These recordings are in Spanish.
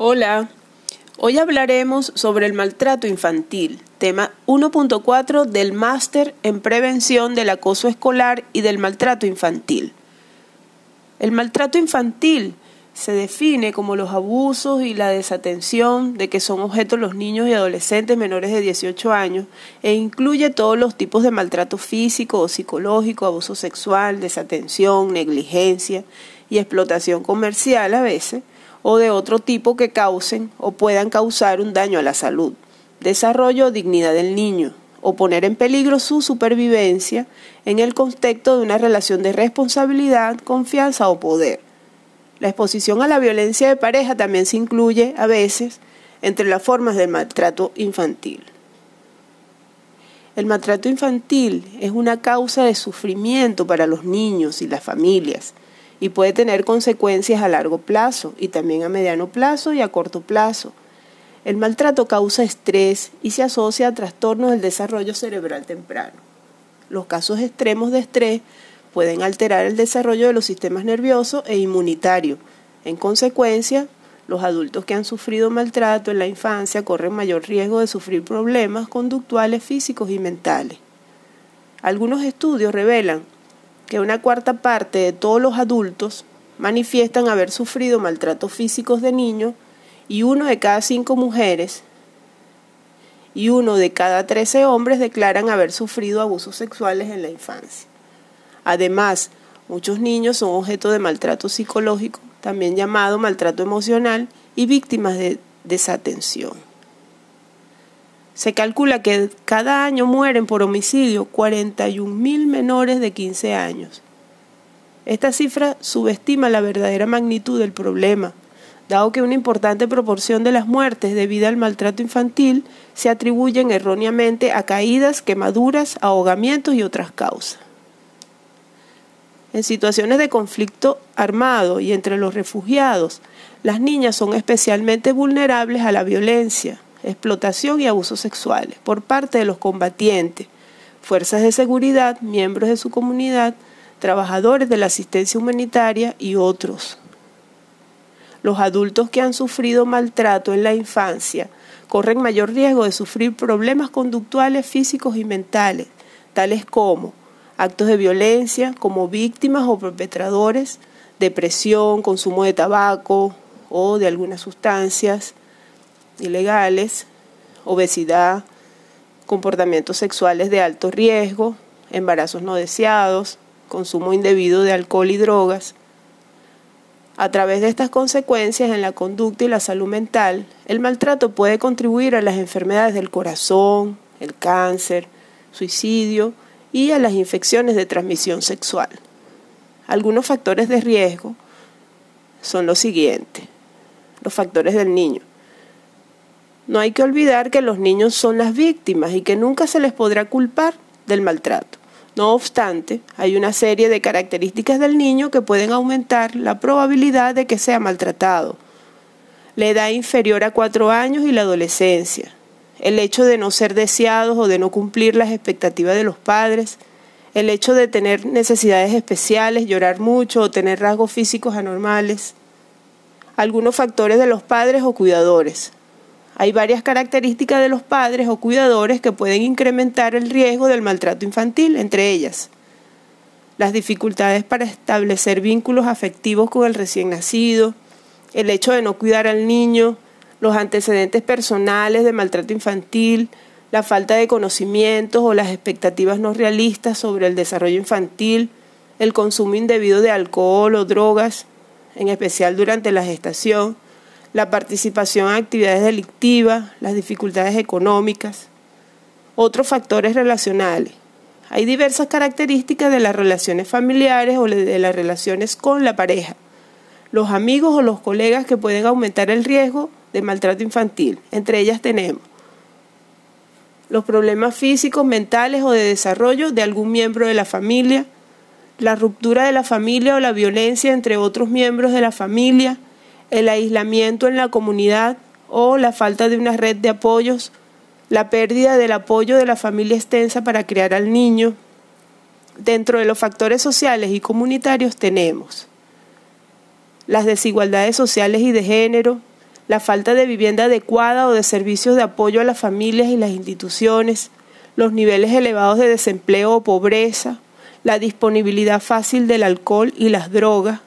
Hola, hoy hablaremos sobre el maltrato infantil, tema 1.4 del máster en prevención del acoso escolar y del maltrato infantil. El maltrato infantil se define como los abusos y la desatención de que son objetos los niños y adolescentes menores de 18 años e incluye todos los tipos de maltrato físico o psicológico, abuso sexual, desatención, negligencia y explotación comercial a veces, o de otro tipo que causen o puedan causar un daño a la salud, desarrollo o dignidad del niño, o poner en peligro su supervivencia en el contexto de una relación de responsabilidad, confianza o poder. La exposición a la violencia de pareja también se incluye a veces entre las formas del maltrato infantil. El maltrato infantil es una causa de sufrimiento para los niños y las familias y puede tener consecuencias a largo plazo y también a mediano plazo y a corto plazo. El maltrato causa estrés y se asocia a trastornos del desarrollo cerebral temprano. Los casos extremos de estrés pueden alterar el desarrollo de los sistemas nervioso e inmunitario. En consecuencia, los adultos que han sufrido maltrato en la infancia corren mayor riesgo de sufrir problemas conductuales físicos y mentales. Algunos estudios revelan que una cuarta parte de todos los adultos manifiestan haber sufrido maltratos físicos de niños y uno de cada cinco mujeres y uno de cada trece hombres declaran haber sufrido abusos sexuales en la infancia. Además, muchos niños son objeto de maltrato psicológico, también llamado maltrato emocional, y víctimas de desatención. Se calcula que cada año mueren por homicidio 41 mil menores de 15 años. Esta cifra subestima la verdadera magnitud del problema, dado que una importante proporción de las muertes debido al maltrato infantil se atribuyen erróneamente a caídas, quemaduras, ahogamientos y otras causas. En situaciones de conflicto armado y entre los refugiados, las niñas son especialmente vulnerables a la violencia, explotación y abusos sexuales por parte de los combatientes, fuerzas de seguridad, miembros de su comunidad, trabajadores de la asistencia humanitaria y otros. Los adultos que han sufrido maltrato en la infancia corren mayor riesgo de sufrir problemas conductuales físicos y mentales, tales como actos de violencia como víctimas o perpetradores, depresión, consumo de tabaco o de algunas sustancias, ilegales, obesidad, comportamientos sexuales de alto riesgo, embarazos no deseados, consumo indebido de alcohol y drogas. A través de estas consecuencias en la conducta y la salud mental, el maltrato puede contribuir a las enfermedades del corazón, el cáncer, suicidio y a las infecciones de transmisión sexual. Algunos factores de riesgo son los siguientes. Los factores del niño. No hay que olvidar que los niños son las víctimas y que nunca se les podrá culpar del maltrato. No obstante, hay una serie de características del niño que pueden aumentar la probabilidad de que sea maltratado. La edad inferior a cuatro años y la adolescencia. El hecho de no ser deseados o de no cumplir las expectativas de los padres. El hecho de tener necesidades especiales, llorar mucho o tener rasgos físicos anormales. Algunos factores de los padres o cuidadores hay varias características de los padres o cuidadores que pueden incrementar el riesgo del maltrato infantil, entre ellas las dificultades para establecer vínculos afectivos con el recién nacido, el hecho de no cuidar al niño, los antecedentes personales de maltrato infantil, la falta de conocimientos o las expectativas no realistas sobre el desarrollo infantil, el consumo indebido de alcohol o drogas, en especial durante la gestación, la participación en actividades delictivas, las dificultades económicas, otros factores relacionales. Hay diversas características de las relaciones familiares o de las relaciones con la pareja, los amigos o los colegas que pueden aumentar el riesgo de maltrato infantil. Entre ellas tenemos los problemas físicos, mentales o de desarrollo de algún miembro de la familia, la ruptura de la familia o la violencia entre otros miembros de la familia, el aislamiento en la comunidad o la falta de una red de apoyos, la pérdida del apoyo de la familia extensa para criar al niño. Dentro de los factores sociales y comunitarios tenemos las desigualdades sociales y de género, la falta de vivienda adecuada o de servicios de apoyo a las familias y las instituciones, los niveles elevados de desempleo o pobreza, la disponibilidad fácil del alcohol y las drogas,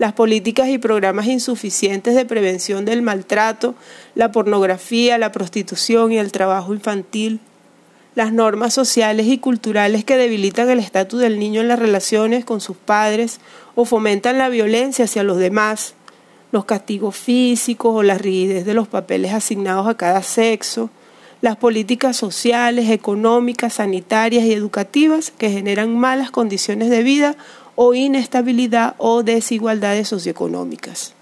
las políticas y programas insuficientes de prevención del maltrato, la pornografía, la prostitución y el trabajo infantil, las normas sociales y culturales que debilitan el estatus del niño en las relaciones con sus padres o fomentan la violencia hacia los demás, los castigos físicos o la rigidez de los papeles asignados a cada sexo, las políticas sociales, económicas, sanitarias y educativas que generan malas condiciones de vida o inestabilidad o desigualdades socioeconómicas.